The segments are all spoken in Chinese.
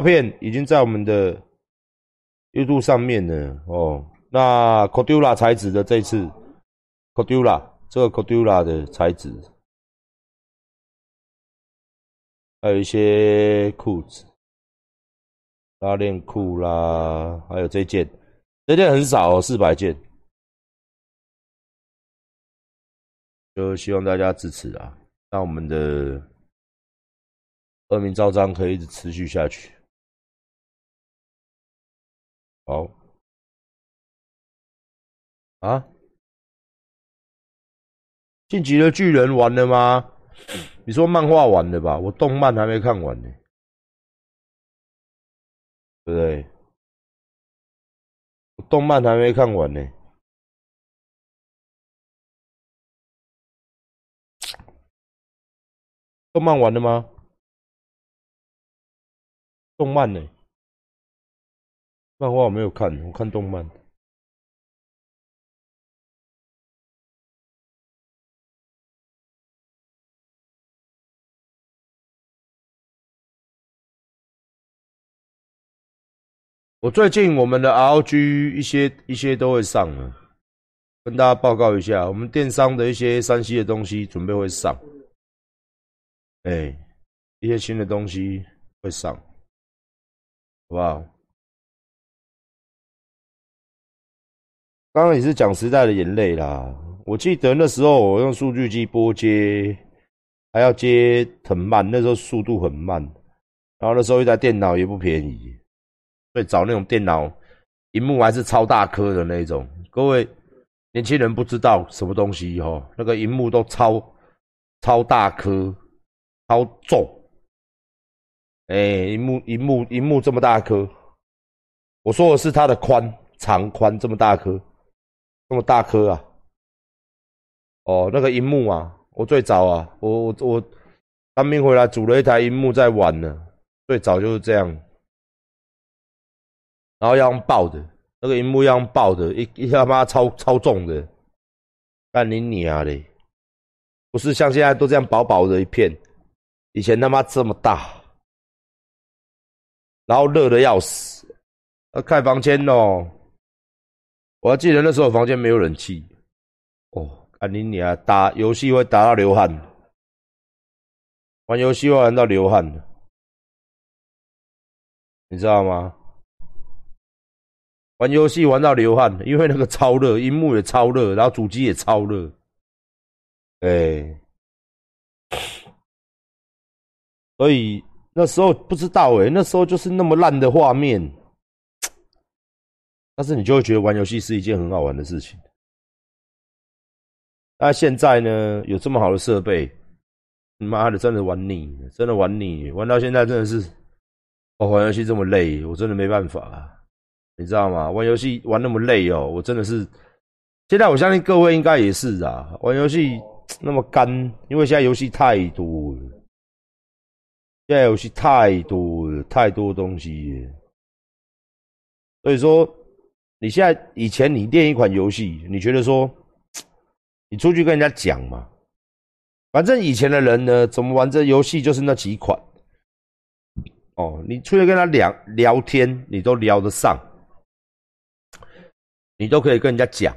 照片已经在我们的 YouTube 上面了哦。那 Cordula 材质的这次 Cordula 这个 Cordula 的材质，还有一些裤子、拉链裤啦，还有这件，这件很少哦，四百件，就希望大家支持啊，让我们的。恶名昭彰，可以一直持续下去。好，啊，晋级的巨人完了吗？你说漫画完了吧？我动漫还没看完呢，对不对？我动漫还没看完呢，动漫完了吗？动漫呢？漫画我没有看，我看动漫。我最近我们的 ROG 一些一些都会上了，跟大家报告一下，我们电商的一些山西的东西准备会上，哎，一些新的东西会上。好不好？刚刚也是讲时代的眼泪啦。我记得那时候我用数据机拨接，还要接很慢，那时候速度很慢。然后那时候一台电脑也不便宜，所以找那种电脑，荧幕还是超大颗的那种。各位年轻人不知道什么东西哈，那个荧幕都超超大颗，超重。哎，荧幕荧幕荧幕这么大颗，我说的是它的宽长宽这么大颗，这么大颗啊！哦，那个荧幕啊，我最早啊，我我我当兵回来组了一台荧幕在玩呢，最早就是这样，然后要用抱的，那个荧幕要用抱的，一一下妈超超重的，干你娘嘞！不是像现在都这样薄薄的一片，以前他妈这么大。然后热的要死，要开房间哦。我还记得那时候房间没有冷气，哦，安妮你啊，打游戏会打到流汗，玩游戏会玩到流汗，你知道吗？玩游戏玩到流汗，因为那个超热，荧幕也超热，然后主机也超热，哎，所以。那时候不知道哎，那时候就是那么烂的画面，但是你就会觉得玩游戏是一件很好玩的事情。那现在呢，有这么好的设备，妈的，真的玩腻，真的玩腻，玩到现在真的是，哦，玩游戏这么累，我真的没办法，你知道吗？玩游戏玩那么累哦，我真的是，现在我相信各位应该也是啊，玩游戏那么干，因为现在游戏太多了。现在游戏太多了，太多东西，所以说你现在以前你练一款游戏，你觉得说你出去跟人家讲嘛，反正以前的人呢，怎么玩这游戏就是那几款，哦，你出去跟他聊聊天，你都聊得上，你都可以跟人家讲，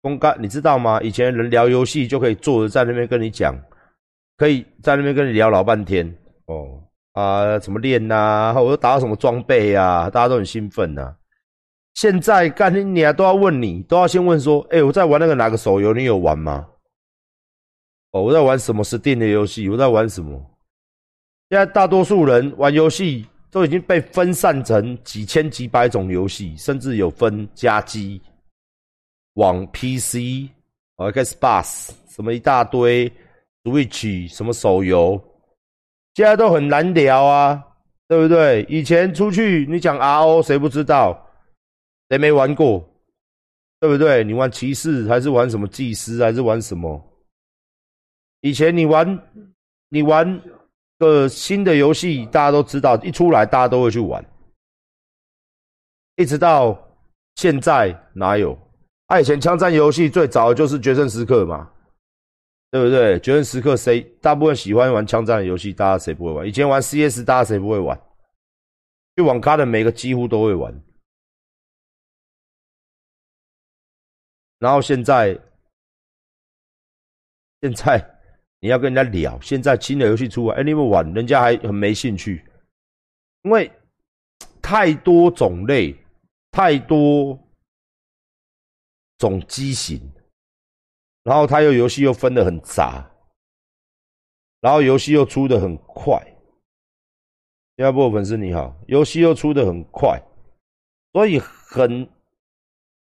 公开你知道吗？以前人聊游戏就可以坐着在那边跟你讲，可以在那边跟你聊老半天。哦啊，怎么练呐？我又打到什么装备呀？大家都很兴奋呐。现在干你你啊，都要问你，都要先问说：哎，我在玩那个哪个手游？你有玩吗？哦，我在玩什么 Steam 的游戏？我在玩什么？现在大多数人玩游戏都已经被分散成几千几百种游戏，甚至有分家机、网 PC、哦 Xbox 什么一大堆，Switch 什么手游。现在都很难聊啊，对不对？以前出去你讲 RO，谁不知道？谁没玩过？对不对？你玩骑士还是玩什么祭司还是玩什么？以前你玩你玩个新的游戏，大家都知道，一出来大家都会去玩。一直到现在哪有？他以前枪战游戏最早就是决胜时刻嘛。对不对？决胜时刻谁大部分喜欢玩枪战游戏？大家谁不会玩？以前玩 CS，大家谁不会玩？去网咖的每个几乎都会玩。然后现在，现在你要跟人家聊，现在新的游戏出来，哎，你们玩，人家还很没兴趣，因为太多种类，太多种机型，然后他又游戏又分的很杂，然后游戏又出的很快。第二部粉丝你好，游戏又出的很快，所以很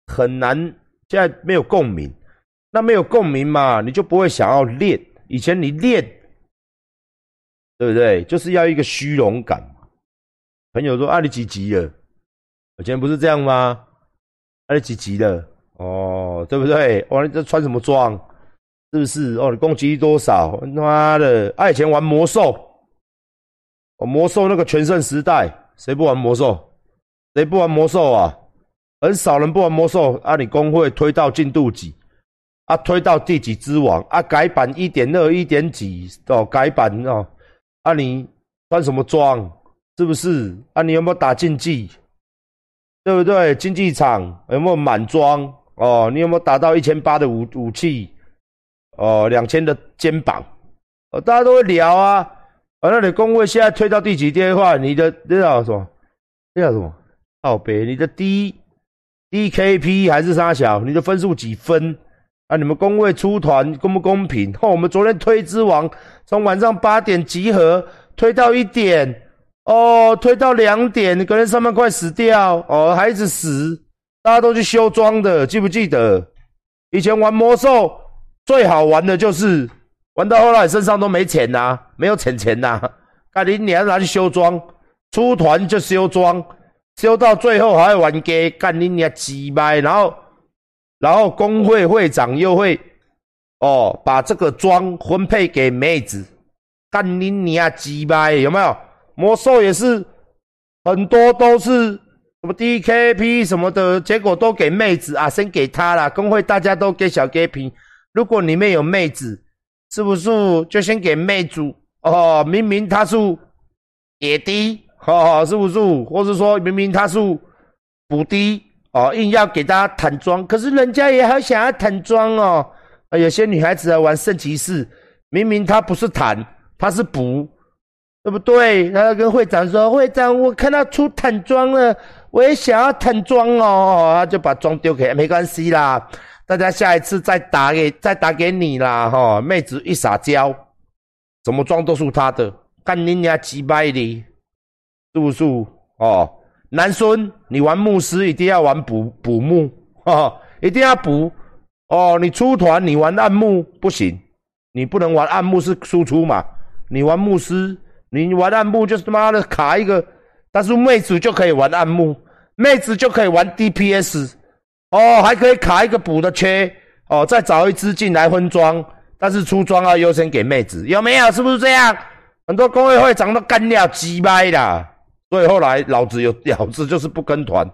很难。现在没有共鸣，那没有共鸣嘛，你就不会想要练。以前你练，对不对？就是要一个虚荣感。朋友说：“啊，你几级了？”以前不是这样吗？啊，你几级了？哦，对不对？哦，你这穿什么装？是不是？哦，你攻击力多少？妈的！啊，以前玩魔兽，哦，魔兽那个全盛时代，谁不玩魔兽？谁不玩魔兽啊？很少人不玩魔兽啊！你工会推到进度几啊？推到第几之王啊？改版一点二、一点几哦？改版哦？啊，你穿什么装？是不是？啊，你有没有打竞技？对不对？竞技场有没有满装？哦，你有没有打到一千八的武武器？哦，两千的肩膀？哦，大家都会聊啊。啊，那你工会现在推到第几阶的话，你的那叫什么？那叫什么？靠北，你的第一。DKP 还是沙小？你的分数几分？啊，你们工会出团公不公平？哦，我们昨天推之王，从晚上八点集合，推到一点，哦，推到两点，你可能上班快死掉，哦，孩子死，大家都去修装的，记不记得？以前玩魔兽最好玩的就是玩到后来身上都没钱呐，没有钱钱呐，那你你要拿去修装，出团就修装。修到最后还要玩给干你娘鸡掰，然后，然后工会会长又会哦把这个装分配给妹子，干你娘鸡掰有没有？魔兽也是很多都是什么 DKP 什么的，结果都给妹子啊，先给他了。工会大家都给小 K P，如果里面有妹子，是不是就先给妹主？哦，明明他是野低。哦，是不是？或者说明明他是补低哦，硬要给大家坦装，可是人家也好想要坦装哦。有些女孩子来玩圣骑士，明明他不是坦，他是补，对不对？他要跟会长说：“会长，我看到出坦装了，我也想要坦装哦。”他就把装丢给，没关系啦，大家下一次再打给，再打给你啦。哈，妹子一撒娇，怎么装都是他的，干你娘几百的。是不是哦？男孙，你玩牧师一定要玩补补木，哈，一定要补哦。你出团你玩暗木不行，你不能玩暗木是输出嘛？你玩牧师，你玩暗牧就是他妈的卡一个，但是妹子就可以玩暗牧，妹子就可以玩 DPS，哦，还可以卡一个补的缺，哦，再找一只进来分装，但是出装要优先给妹子，有没有？是不是这样？很多工会会长都干掉鸡掰的。所以后来老子有老子就是不跟团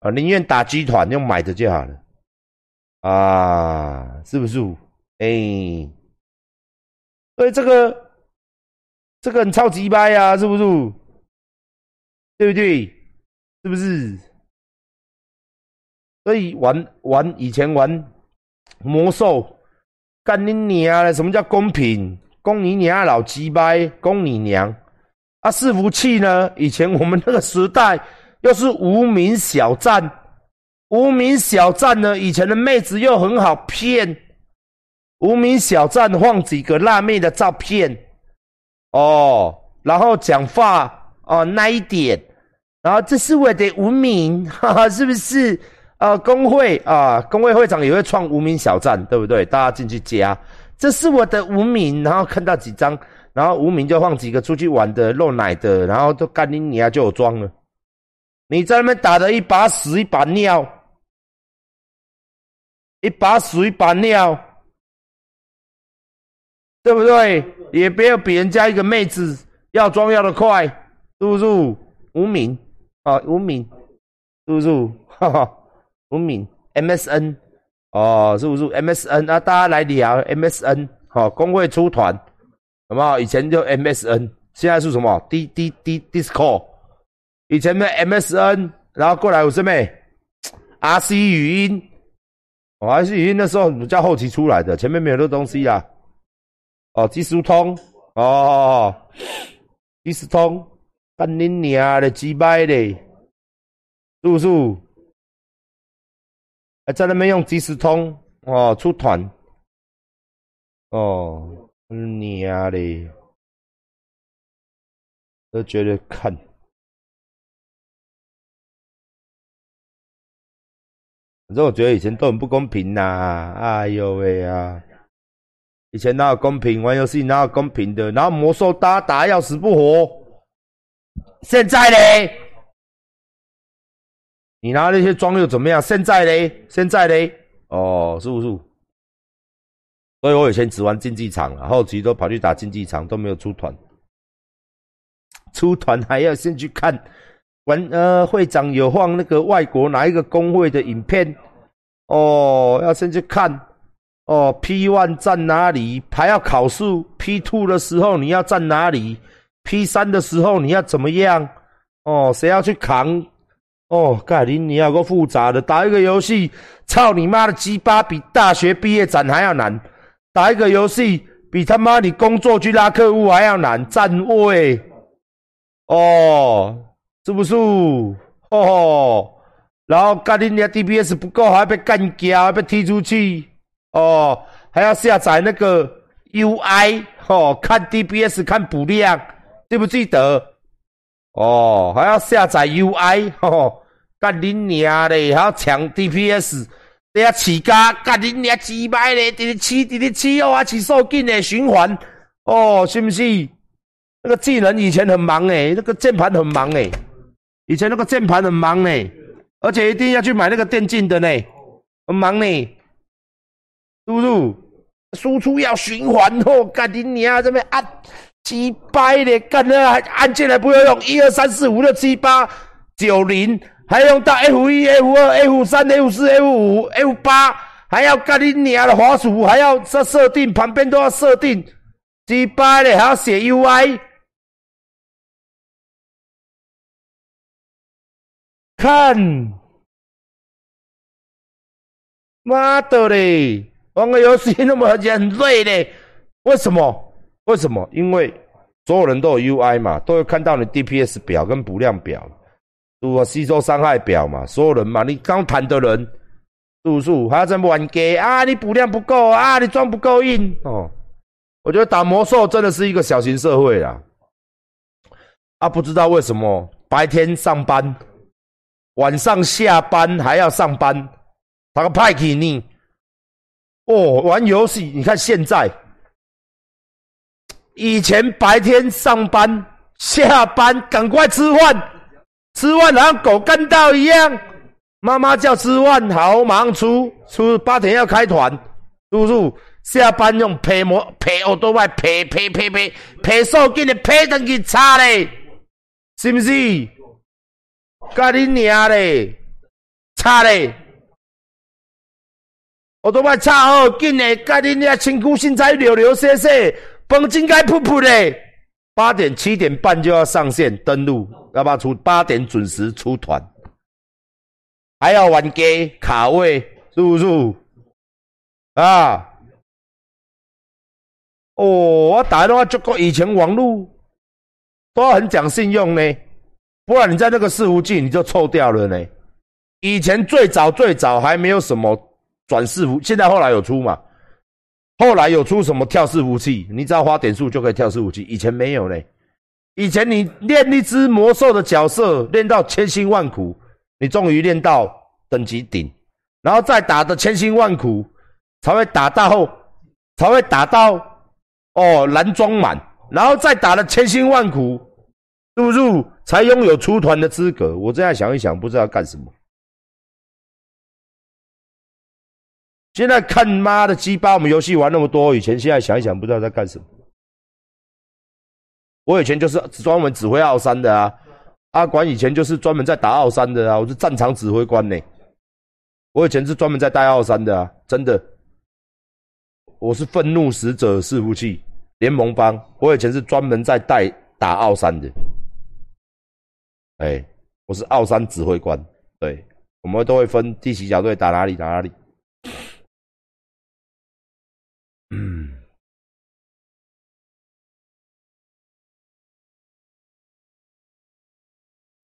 啊，宁愿打机团用买的就好了啊，是不是？哎，所以这个这个很超级掰呀，是不是？对不对？是不是？所以玩玩以前玩魔兽，干你娘的！什么叫公平？公你娘老鸡掰，公你娘！啊，伺服器呢？以前我们那个时代又是无名小站，无名小站呢，以前的妹子又很好骗。无名小站放几个辣妹的照片，哦，然后讲话哦那一点，然后这是我的无名，哈哈，是不是？啊，工会啊，工会会长也会创无名小站，对不对？大家进去加，这是我的无名，然后看到几张。然后无名就放几个出去玩的露奶的，然后都干你你啊就有装了。你在那边打的一把屎一把尿，一把屎一把尿，对不对？也不要比人家一个妹子要装要的快，是不是？无名啊，无名，是不是？哈哈，无名 MSN 哦，是不是 MSN 啊？大家来聊 MSN，好，工会出团。好不好？以前就 MSN，现在是什么？D D D Discord，以前的 MSN，然后过来有什么 RC 语音，哦，RC 语音那时候比较后期出来的，前面没有这东西啊。哦，即时通，哦，即时通，干你娘的鸡掰嘞，是不是？还在那边用即时通，哦，出团，哦，娘的，都觉得看。反正我觉得以前都很不公平呐！哎呦喂啊！以前哪有公平？玩游戏哪有公平的？然后魔兽打打要死不活。现在嘞，你拿那些装又怎么样？现在嘞，现在嘞，哦，是不是？所以我以前只玩竞技场，后期都跑去打竞技场，都没有出团。出团还要先去看。玩呃，会长有放那个外国哪一个工会的影片？哦，要先去看。哦，P one 站哪里？还要考试。P two 的时候你要站哪里？P 三的时候你要怎么样？哦，谁要去扛？哦，盖林你要个复杂的，打一个游戏，操你妈的鸡巴，比大学毕业展还要难。打一个游戏，比他妈你工作去拉客户还要难。站位。哦。是不是？哦，然后干你娘 DPS 不够，还要被干掉，还被踢出去。哦，还要下载那个 UI，哦，看 DPS 看补量，记不记得？哦，还要下载 UI，哦，干你娘的，还要抢 DPS，这下起家，干你娘几百嘞，直直起，直直起哦，啊，起手劲的循环，哦，是不是？那个技能以前很忙诶，那个键盘很忙诶。以前那个键盘很忙呢，而且一定要去买那个电竞的呢，很忙呢。输入输出要循环哦，干你娘这边按几百的，干那按键还不要用一二三四五六七八九零，还用到 F 一 F 二 F 三 F 四 F 五 F 八，还要干你娘的滑鼠，还要设设定，旁边都要设定，几百的还要写 UI。看，妈的嘞！玩个游戏那么很累嘞，为什么？为什么？因为所有人都有 UI 嘛，都会看到你 DPS 表跟补量表，如果吸收伤害表嘛，所有人嘛，你刚谈的人，是不还要这么玩 g 啊？你补量不够啊？你装不够硬哦？我觉得打魔兽真的是一个小型社会啦。啊，不知道为什么白天上班。晚上下班还要上班，打个派给你。哦，玩游戏，你看现在，以前白天上班下班赶快吃饭，吃饭好像狗干到一样。妈妈叫吃饭，好马上出出八点要开团，叔叔下班用皮膜皮我都外皮皮皮皮皮手给你皮等去擦嘞，是不是？干你娘嘞！擦嘞！我都快差好紧嘞！干你娘，辛苦身材流流血血，绷紧该噗噗嘞！八点七点半就要上线登录，要不要出？八点准时出团，还要玩 G 卡位，是不是？啊！哦，我打电话就过以前网络都很讲信用呢。不然你在那个伺服器你就臭掉了呢。以前最早最早还没有什么转伺服，现在后来有出嘛？后来有出什么跳伺服器？你只要花点数就可以跳伺服器。以前没有呢。以前你练一只魔兽的角色，练到千辛万苦，你终于练到等级顶，然后再打的千辛万苦，才会打到才会打到哦蓝装满，然后再打的千辛万苦。入入才拥有出团的资格。我这样想一想，不知道干什么。现在看妈的鸡巴，我们游戏玩那么多，以前现在想一想，不知道在干什么。我以前就是专门指挥奥山的啊，阿管以前就是专门在打奥山的啊，我是战场指挥官呢。我以前是专门在带奥山的啊，真的。我是愤怒使者伺服器联盟帮，我以前是专门在带打奥山的。哎，我是奥山指挥官，对，我们都会分第几小队打哪里打哪里。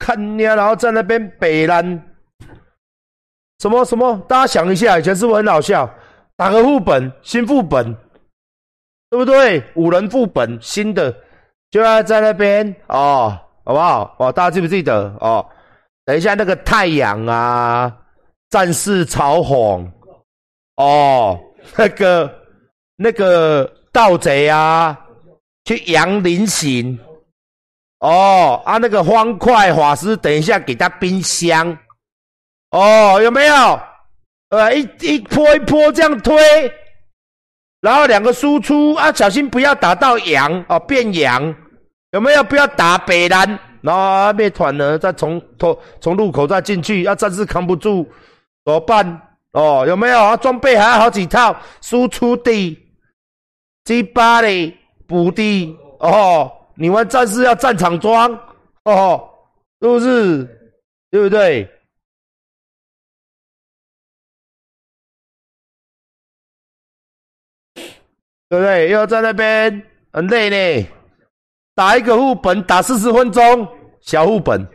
看你，然后在那边北兰，什么什么？大家想一下，以前是不是很好笑？打个副本，新副本，对不对？五人副本，新的就要在那边哦，好不好？哦，大家记不记得？哦，等一下那个太阳啊，战士嘲讽，哦，那个那个盗贼啊，去阳陵行，哦啊，那个方块法师，等一下给他冰箱，哦，有没有？呃，一一波一波这样推，然后两个输出啊，小心不要打到羊哦，变羊有没有？不要打北蓝，然后灭团呢，再从从从入口再进去，要暂时扛不住怎么办？哦，有没有？啊，装备还有好几套，输出的、G 八的、补的哦，你们战士要战场装哦，是不是？对不对？对不对？又在那边很累呢，打一个副本打四十分钟，小副本，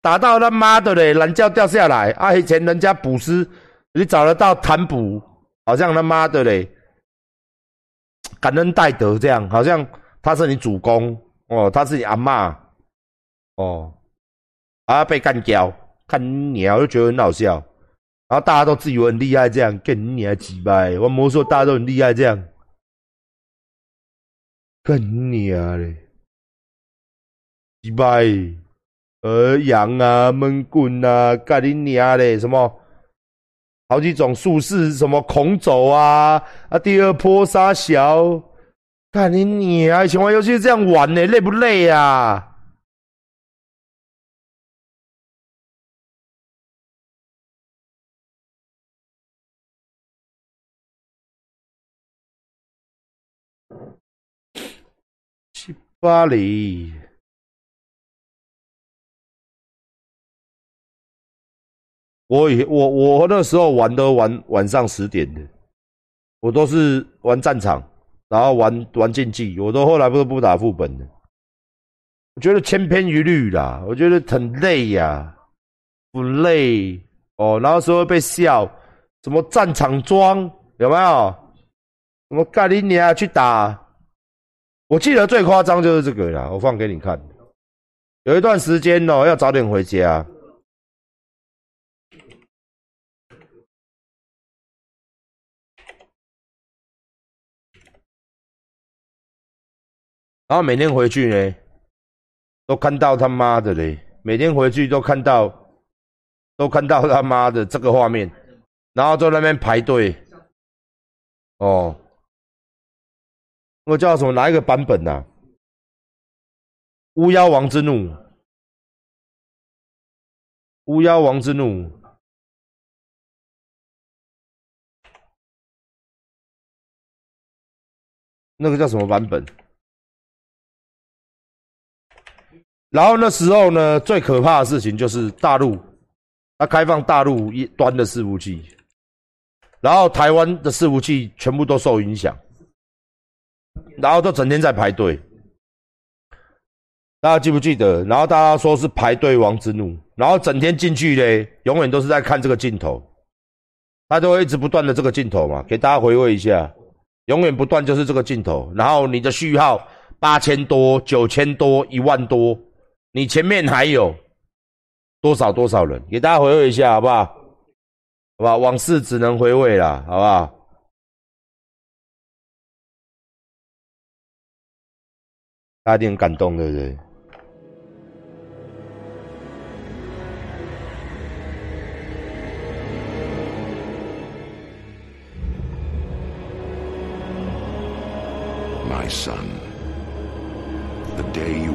打到他妈的嘞，蓝教掉下来啊！以前人家捕师，你找得到谈捕，好像他妈的嘞，感恩戴德这样，好像他是你主公哦，他是你阿妈哦，啊被干掉，看鸟就觉得很好笑。然后大家都自以为很厉害，这样跟你还几掰？我魔兽大家都很厉害，这样跟你啊嘞，几掰？呃，羊啊，闷棍啊，干你娘嘞！什么？好几种术士，什么孔走啊？啊，第二波杀小，干你娘！以前玩游戏这样玩呢，累不累呀？巴黎，我以我我那时候玩都玩晚上十点的，我都是玩战场，然后玩玩竞技，我都后来不是不打副本的，我觉得千篇一律啦，我觉得很累呀，不累哦，然后说被笑，什么战场装有没有？什么盖里尼亚去打？我记得最夸张就是这个啦，我放给你看。有一段时间哦，要早点回家，然后每天回去呢，都看到他妈的嘞，每天回去都看到，都看到他妈的这个画面，然后在那边排队，哦。我叫什么？哪一个版本呐？巫妖王之怒，巫妖王之怒，那个叫什么版本？然后那时候呢，最可怕的事情就是大陆，它开放大陆一端的伺服器，然后台湾的伺服器全部都受影响。然后都整天在排队，大家记不记得？然后大家说是排队王之怒，然后整天进去嘞，永远都是在看这个镜头，他都会一直不断的这个镜头嘛，给大家回味一下，永远不断就是这个镜头。然后你的序号八千多、九千多、一万多，你前面还有多少多少人？给大家回味一下，好不好？好吧，往事只能回味了，好不好？大家很感动，对不对？My son, the day you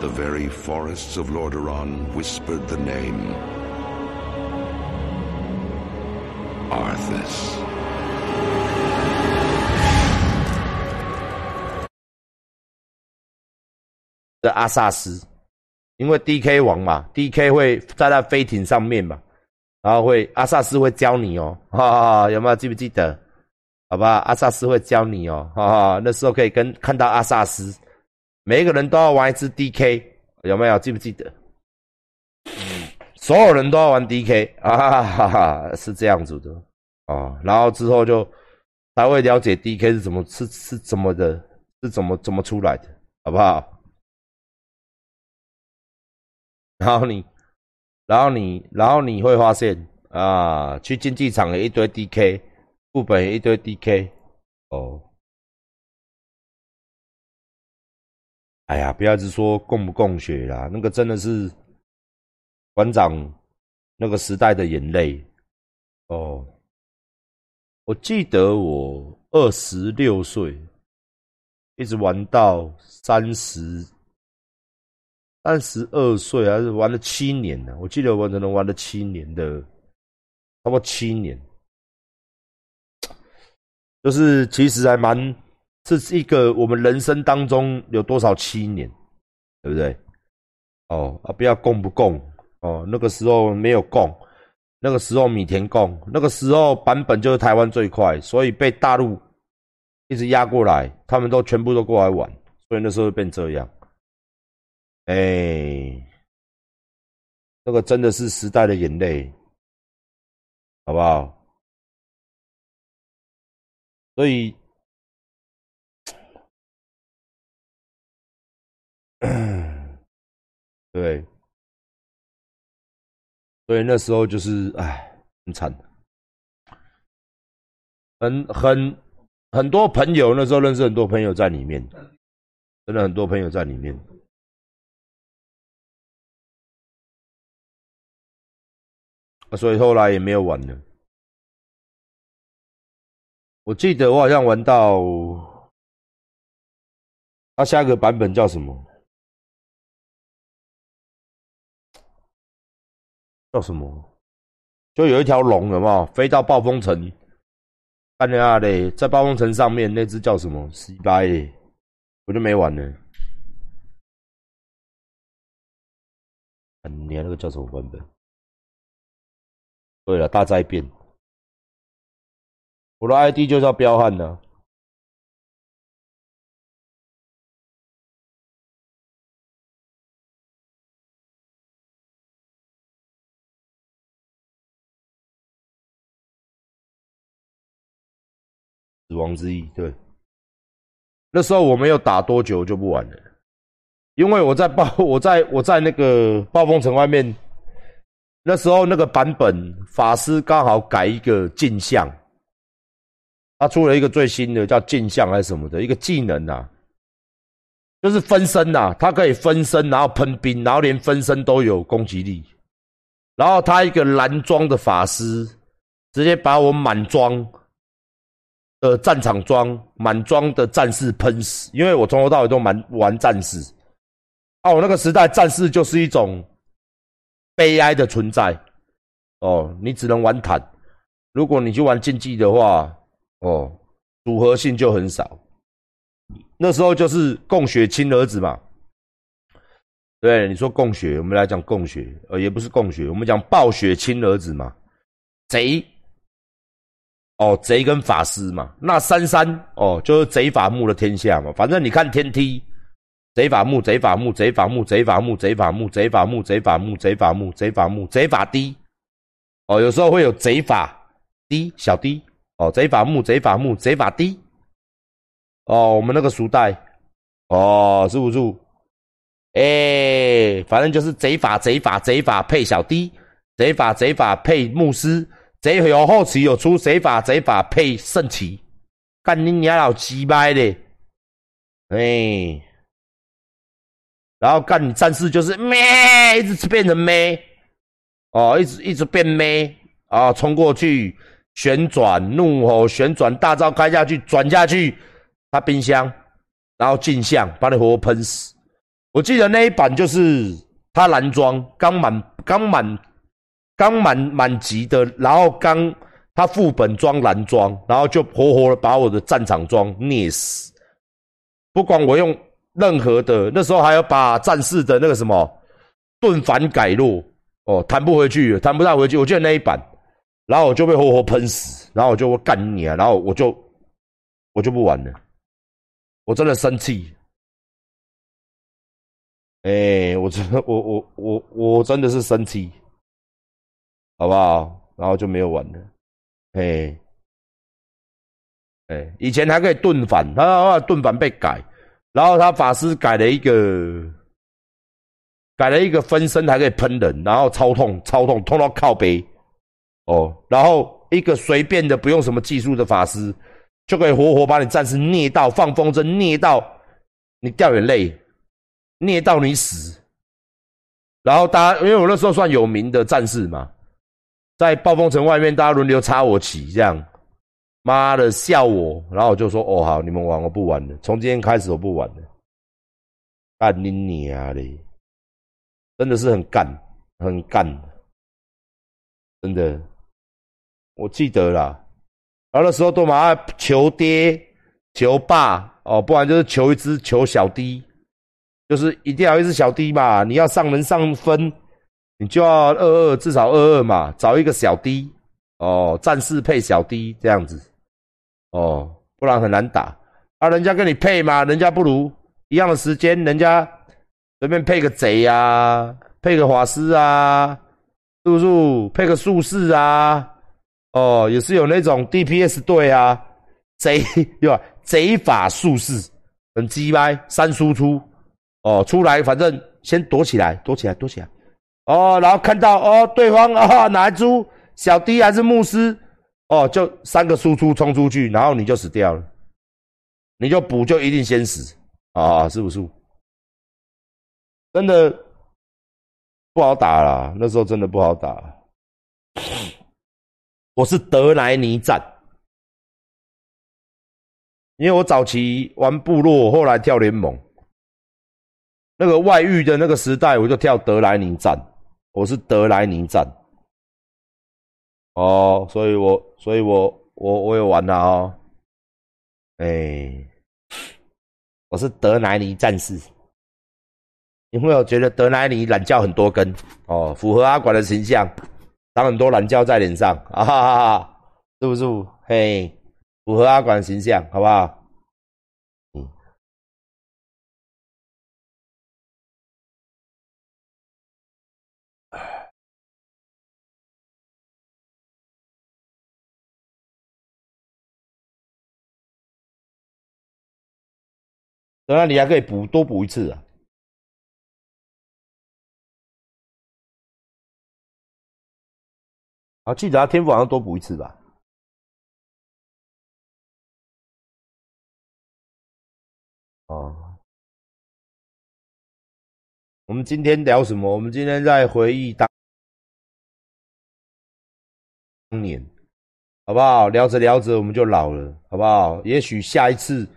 the very forests of Lordaeron whispered the name Arthas. 的阿萨斯，因为 D K 王嘛，D K 会在那飞艇上面嘛，然后会阿萨斯会教你哦，哈哈，有没有记不记得？好吧，阿萨斯会教你哦，哈哈，那时候可以跟看到阿萨斯，每一个人都要玩一次 D K，有没有记不记得？所有人都要玩 D K 啊，哈哈哈，是这样子的啊，然后之后就才会了解 D K 是怎么是是怎么的，是怎么怎么出来的，好不好？然后你，然后你，然后你会发现啊，去竞技场有一堆 DK，副本一堆 DK，哦，哎呀，不要只说供不供血啦，那个真的是馆长那个时代的眼泪，哦，我记得我二十六岁，一直玩到三十。三十二岁还是玩了七年呢？我记得我可能玩了七年的，差不多七年，就是其实还蛮，这是一个我们人生当中有多少七年，对不对？哦啊，不要供不供哦，那个时候没有供，那个时候米田供，那个时候版本就是台湾最快，所以被大陆一直压过来，他们都全部都过来玩，所以那时候变这样。哎，这个真的是时代的眼泪，好不好？所以，嗯 对，所以那时候就是哎，很惨，很很很多朋友那时候认识很多朋友在里面，真的很多朋友在里面。所以后来也没有玩了。我记得我好像玩到，他下一个版本叫什么？叫什么？就有一条龙，有没有飞到暴风城？看下嘞，在暴风城上面那只叫什么？失败，我就没玩了。你那个叫什么版本？对了，大灾变，我的 ID 就叫彪悍呢。亡之翼，对。那时候我没有打多久就不玩了，因为我在暴，我在我在那个暴风城外面。那时候那个版本法师刚好改一个镜像，他出了一个最新的叫镜像还是什么的一个技能啊，就是分身呐，他可以分身，然后喷冰，然后连分身都有攻击力。然后他一个蓝装的法师，直接把我满装的战场装、满装的战士喷死，因为我从头到尾都满玩战士。啊，我那个时代战士就是一种。悲哀的存在，哦，你只能玩坦。如果你去玩竞技的话，哦，组合性就很少。那时候就是供血亲儿子嘛。对，你说供血，我们来讲供血，呃，也不是供血，我们讲暴血亲儿子嘛。贼，哦，贼跟法师嘛。那三三，哦，就是贼法木的天下嘛。反正你看天梯。贼法木，贼法木，贼法木，贼法木，贼法木，贼法木，贼法木，贼法木，贼法木，贼法低。哦，有时候会有贼法低，小低。哦，贼法木，贼法木，贼法低。哦，我们那个书带。哦，是不是？哎，反正就是贼法，贼法，贼法配小低，贼法，贼法配牧师，贼有后期有出贼法，贼法配圣骑。干你娘老鸡掰的，哎。然后干你战士就是咩，一直变成咩，哦，一直一直变咩，啊，冲过去旋转怒吼旋转大招开下去转下去，他冰箱，然后镜像把你活活喷死。我记得那一版就是他蓝装刚满刚满刚满满级的，然后刚他副本装蓝装，然后就活活的把我的战场装灭死，不管我用。任何的那时候还要把战士的那个什么盾反改弱，哦，弹不回去，弹不到回去。我记得那一版，然后我就被活活喷死，然后我就干你啊，然后我就我就不玩了，我真的生气。哎，我真的，我我我我真的是生气，好不好？然后就没有玩了。哎，哎，以前还可以盾反，他盾反被改，然后他法师改了一个，改了一个分身，还可以喷人，然后超痛，超痛，痛到靠背。哦，然后一个随便的不用什么技术的法师，就可以活活把你战士虐到放风筝，虐到你掉眼泪。虐到你死，然后大家因为我那时候算有名的战士嘛，在暴风城外面，大家轮流插我旗，这样，妈的笑我，然后我就说哦好，你们玩我不玩了，从今天开始我不玩了，干你娘嘞，真的是很干，很干，真的，我记得啦，然后那时候都嘛求爹求爸哦，不然就是求一只求小弟。就是一定要一只小弟嘛，你要上人上分，你就要二二至少二二嘛，找一个小弟哦，战士配小弟这样子哦，不然很难打啊。人家跟你配嘛，人家不如一样的时间，人家随便配个贼啊，配个法师啊，是不是？配个术士啊，哦，也是有那种 DPS 队啊，贼 对吧？贼法术士很鸡掰，三输出。哦，出来，反正先躲起来，躲起来，躲起来。哦，然后看到哦，对方啊，哪一株小弟还是牧师？哦，就三个输出冲出去，然后你就死掉了，你就补就一定先死啊，是不是？真的不好打了，那时候真的不好打。我是德莱尼战，因为我早期玩部落，后来跳联盟。那个外遇的那个时代，我就跳德莱尼战，我是德莱尼站，哦，所以我，所以我，我，我有玩了哦，哎，我是德莱尼战士，因为我觉得德莱尼懒觉很多根，哦，符合阿管的形象，长很多懒觉在脸上，啊哈哈哈，是不是？嘿，符合阿管的形象，好不好？当然，你还可以补多补一次啊！啊，记得天赋好像多补一次吧。哦，我们今天聊什么？我们今天在回忆当年，好不好？聊着聊着我们就老了，好不好？也许下一次。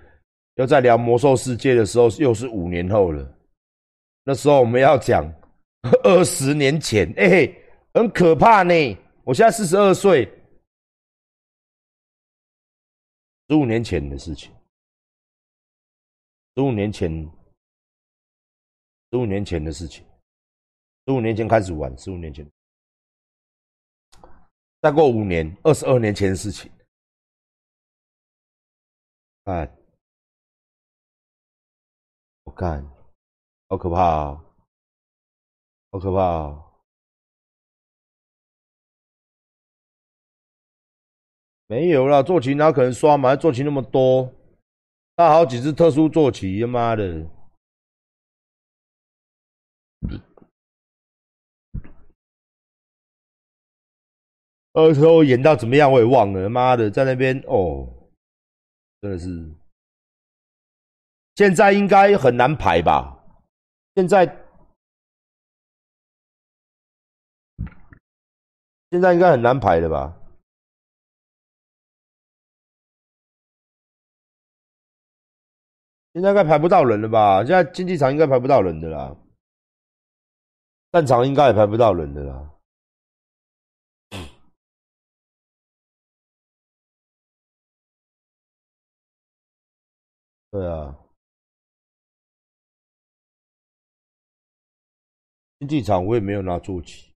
要在聊魔兽世界的时候，又是五年后了。那时候我们要讲二十年前，哎，很可怕呢。我现在四十二岁，十五年前的事情，十五年前，十五年前的事情，十五年前开始玩，十五年前，再过五年，二十二年前的事情，哎。我看，好可怕啊！好可怕啊！没有啦，坐骑哪可能刷嘛？坐骑那么多，他好几只特殊坐骑，他妈的！二时候演到怎么样我也忘了，妈的，在那边哦，真的是。现在应该很难排吧？现在现在应该很难排的吧？现在应该排不到人了吧？现在竞技场应该排不到人的啦，战场应该也排不到人的啦。对啊。竞技场我也没有拿坐骑，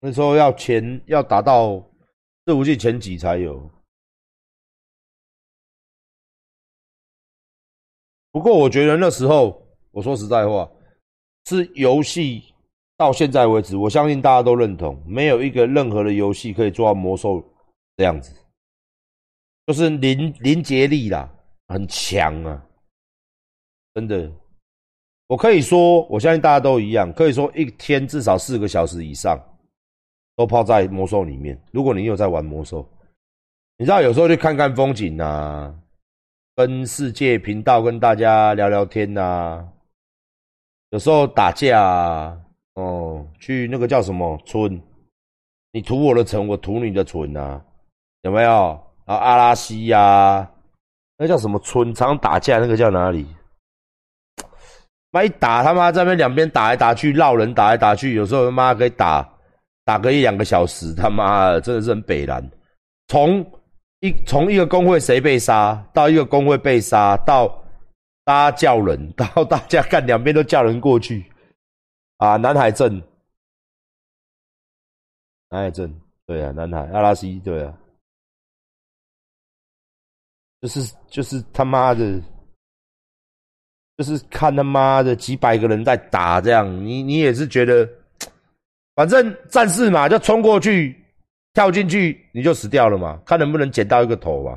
那时候要前要打到四五季前几才有。不过我觉得那时候，我说实在话，是游戏到现在为止，我相信大家都认同，没有一个任何的游戏可以做到魔兽这样子，就是林林杰力啦，很强啊，真的。我可以说，我相信大家都一样，可以说一天至少四个小时以上都泡在魔兽里面。如果你有在玩魔兽，你知道有时候去看看风景啊。跟世界频道跟大家聊聊天呐，有时候打架啊，哦，去那个叫什么村，你屠我的城，我屠你的村呐，有没有？啊，阿拉西呀，那叫什么村？常打架那个叫哪里？妈一打他妈在那边两边打来打去，绕人打来打去，有时候他妈可以打打个一两个小时，他妈的真的是很北蓝，从。一从一个工会谁被杀，到一个工会被杀，到大家叫人，到大家干两边都叫人过去，啊，南海镇，南海镇，对啊，南海阿拉西，对啊，就是就是他妈的，就是看他妈的几百个人在打这样，你你也是觉得，反正战士嘛，就冲过去。跳进去你就死掉了嘛，看能不能捡到一个头嘛，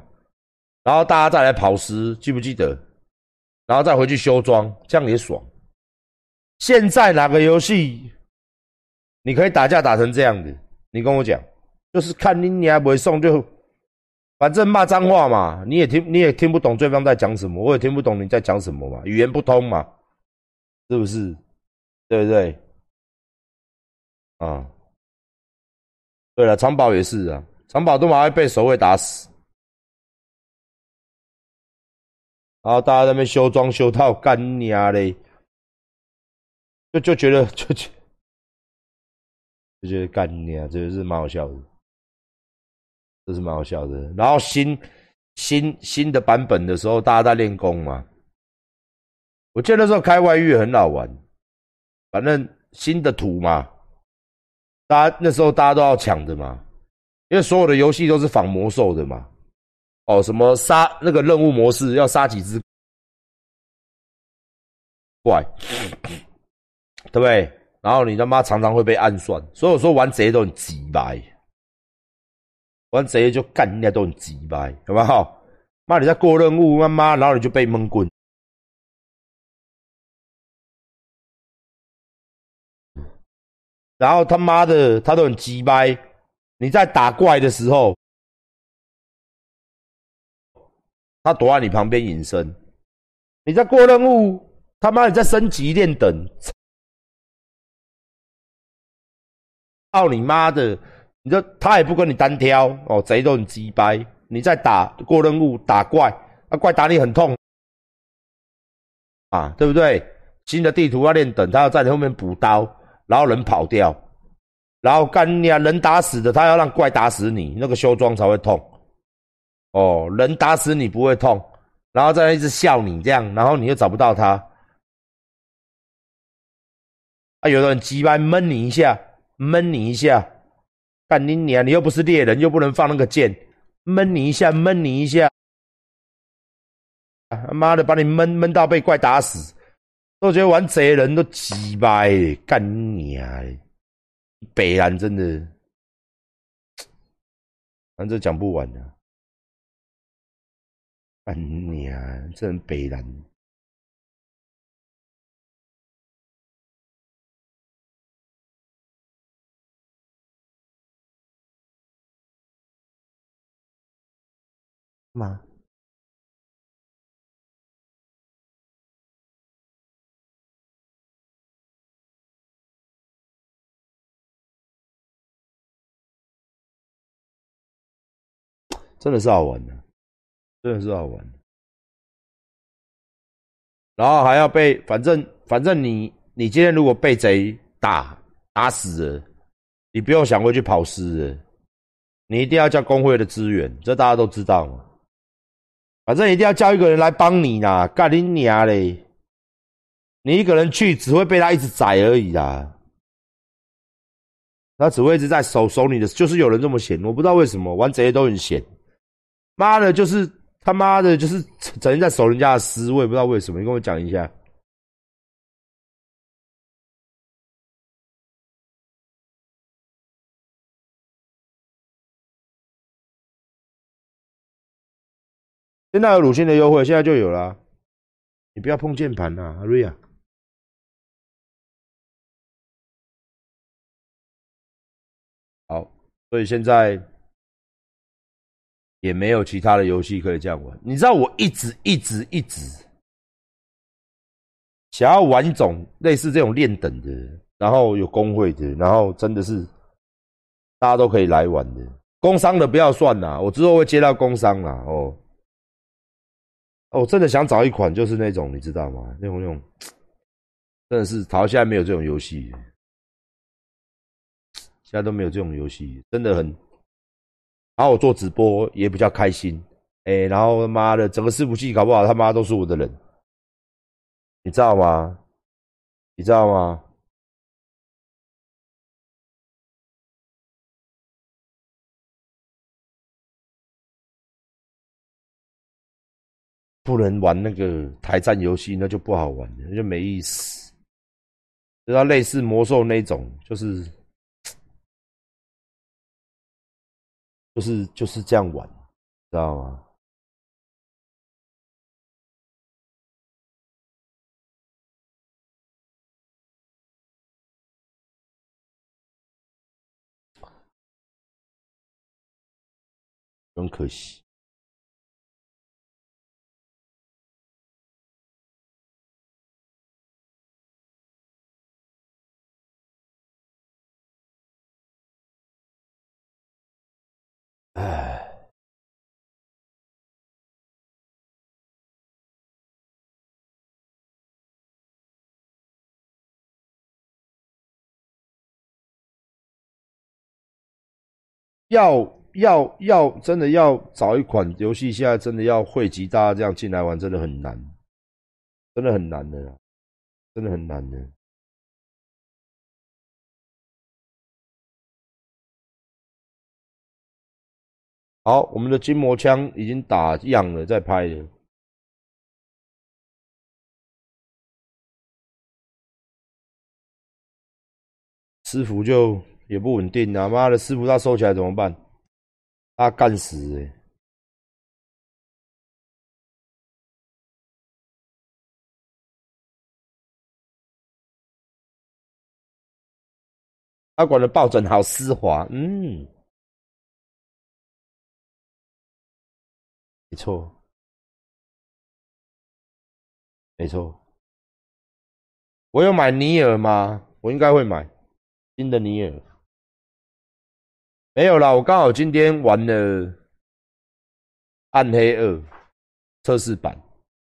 然后大家再来跑尸，记不记得？然后再回去修装，这样也爽。现在哪个游戏你可以打架打成这样子？你跟我讲，就是看你你还不会送，就反正骂脏话嘛，你也听你也听不懂对方在讲什么，我也听不懂你在讲什么嘛，语言不通嘛，是不是？对不对？啊。对了，藏宝也是啊，藏宝都马上被守卫打死，然后大家在那边修装修套干你啊嘞，就就觉得就就就觉得干你啊，这个是蛮好笑的，这是蛮好笑的。然后新新新的版本的时候，大家在练功嘛，我记得那时候开外遇很好玩，反正新的图嘛。大家那时候大家都要抢的嘛，因为所有的游戏都是仿魔兽的嘛。哦，什么杀那个任务模式要杀几只怪，对不对？然后你他妈常常会被暗算，所以我说玩贼都很急白，玩贼就干人家都很急掰，好不好？妈你在过任务，妈妈，然后你就被闷棍。然后他妈的，他都很鸡掰。你在打怪的时候，他躲在你旁边隐身；你在过任务，他妈你在升级练等。操你妈的！你这他也不跟你单挑哦，贼都很鸡掰。你在打过任务打怪，那怪打你很痛啊，对不对？新的地图要练等，他要在你后面补刀。然后人跑掉，然后干你啊！人打死的，他要让怪打死你，那个修装才会痛。哦，人打死你不会痛，然后再一直笑你这样，然后你又找不到他。啊，有的人鸡掰闷你一下，闷你一下，干你娘！你又不是猎人，又不能放那个箭，闷你一下，闷你一下，他妈的把你闷闷到被怪打死。都觉得玩贼人都鸡掰，干你啊！北兰真的，反正讲不完的，干你啊！这人北兰，妈。真的是好玩的，真的是好玩。然后还要被，反正反正你你今天如果被贼打打死了，你不用想回去跑尸，你一定要叫工会的支援，这大家都知道嘛。反正一定要叫一个人来帮你啦，干你娘嘞！你一个人去只会被他一直宰而已啦。他只会一直在守守你的，就是有人这么闲，我不知道为什么玩这些都很闲。妈的，就是他妈的，就是整天在守人家的尸，我也不知道为什么。你跟我讲一下。现在有鲁迅的优惠，现在就有了。你不要碰键盘呐，阿瑞啊。好，所以现在也没有其他的游戏可以这样玩。你知道，我一直一直一直想要玩一种类似这种练等的，然后有工会的，然后真的是大家都可以来玩的。工商的不要算啦，我之后会接到工商啦。哦，哦，我真的想找一款就是那种，你知道吗？那种那种，真的是，好像现在没有这种游戏。现在都没有这种游戏，真的很。然后我做直播也比较开心，哎，然后他妈的整个伺服器搞不好他妈都是我的人，你知道吗？你知道吗？不能玩那个台战游戏，那就不好玩了，那就没意思。就要类似魔兽那种，就是。就是就是这样玩，知道吗？很可惜。唉，要要要，真的要找一款游戏，现在真的要汇集大家这样进来玩，真的很难，真的很难的，真的很难的。好，我们的筋膜枪已经打样了，在拍了。师傅就也不稳定啊！妈的，师傅他收起来怎么办？他干死哎！他管的抱枕好丝滑，嗯。没错，没错。我有买尼尔吗？我应该会买新的尼尔。没有啦，我刚好今天玩了《暗黑二》测试版，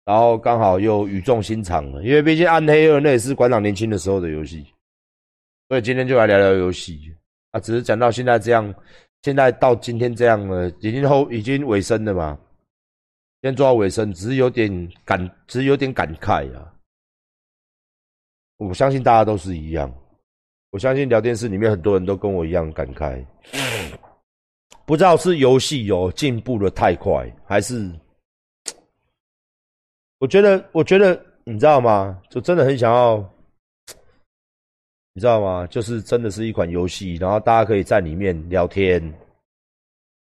然后刚好又语重心长了，因为毕竟《暗黑二》那也是馆长年轻的时候的游戏，所以今天就来聊聊游戏啊。只是讲到现在这样，现在到今天这样了，已经后已经尾声了嘛。先做到尾声，只是有点感，只是有点感慨啊。我相信大家都是一样，我相信聊天室里面很多人都跟我一样感慨。不知道是游戏有进步的太快，还是我觉得，我觉得你知道吗？就真的很想要，你知道吗？就是真的是一款游戏，然后大家可以在里面聊天，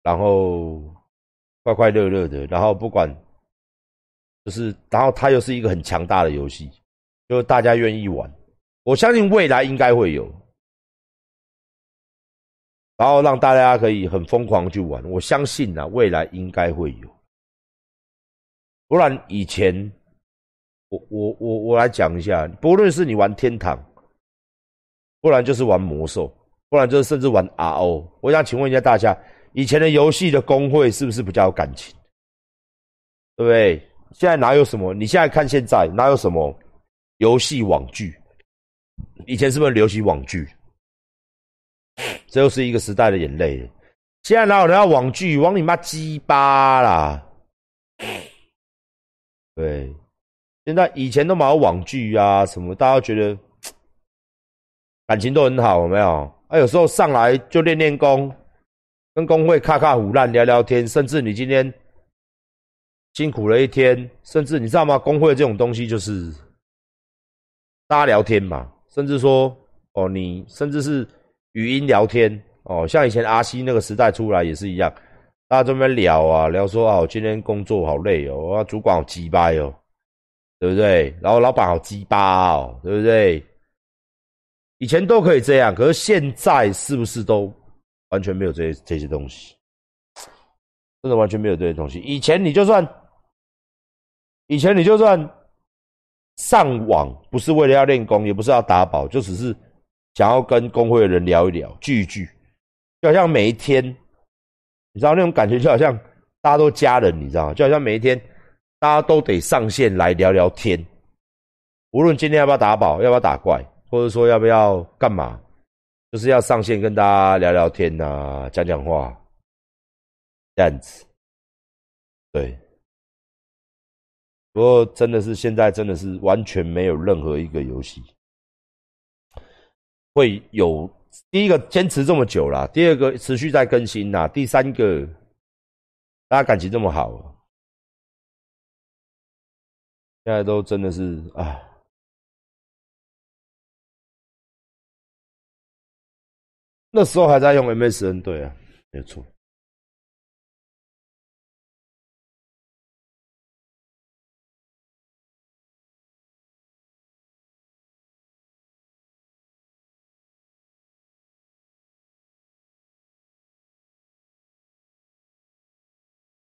然后。快快乐乐的，然后不管，就是，然后它又是一个很强大的游戏，就大家愿意玩。我相信未来应该会有，然后让大家可以很疯狂去玩。我相信啊，未来应该会有。不然以前，我我我我来讲一下，不论是你玩天堂，不然就是玩魔兽，不然就是甚至玩 RO。我想请问一下大家。以前的游戏的工会是不是比较有感情？对不对？现在哪有什么？你现在看现在哪有什么游戏网剧？以前是不是流行网剧？这又是一个时代的眼泪。现在哪有人要网剧？往你妈鸡巴啦！对，现在以前都蛮有网剧啊，什么大家觉得感情都很好，有没有？啊，有时候上来就练练功，跟工会卡卡胡烂聊聊天，甚至你今天辛苦了一天，甚至你知道吗？工会这种东西就是大家聊天嘛，甚至说哦，你甚至是语音聊天哦，像以前阿西那个时代出来也是一样，大家这边聊啊聊说啊，我今天工作好累哦，主管好鸡巴哦，对不对？然后老板好鸡巴哦，对不对？以前都可以这样，可是现在是不是都完全没有这些这些东西？真的完全没有这些东西。以前你就算，以前你就算上网，不是为了要练功，也不是要打宝，就只是想要跟工会的人聊一聊，聚一聚，就好像每一天，你知道那种感觉，就好像大家都家人，你知道吗？就好像每一天大家都得上线来聊聊天，无论今天要不要打宝，要不要打怪。或者说要不要干嘛？就是要上线跟大家聊聊天呐，讲讲话，这样子。对。不过真的是现在真的是完全没有任何一个游戏会有第一个坚持这么久了，第二个持续在更新呐，第三个大家感情这么好，现在都真的是啊。那时候还在用 MSN，对啊，没错。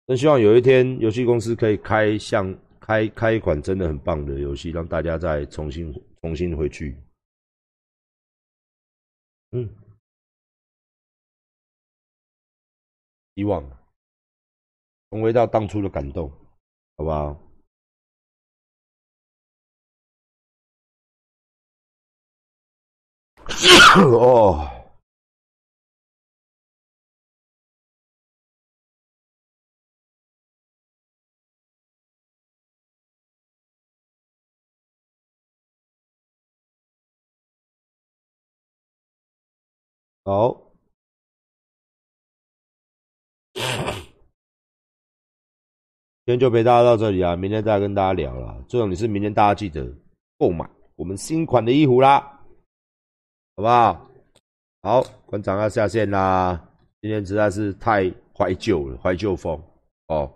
真希望有一天游戏公司可以开像开开一款真的很棒的游戏，让大家再重新重新回去。嗯。希望重回到当初的感动，好不好？哦，好。今天就陪大家到这里啊，明天再跟大家聊了。重点是明天大家记得购买我们新款的衣服啦，好不好？好，馆长要下线啦。今天实在是太怀旧了，怀旧风哦。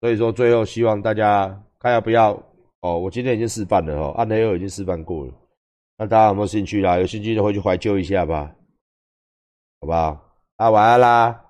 所以说最后希望大家看要不要哦。我今天已经示范了哦，暗黑二已经示范过了。那大家有没有兴趣啦？有兴趣的回去怀旧一下吧，好不好？啊，晚安啦。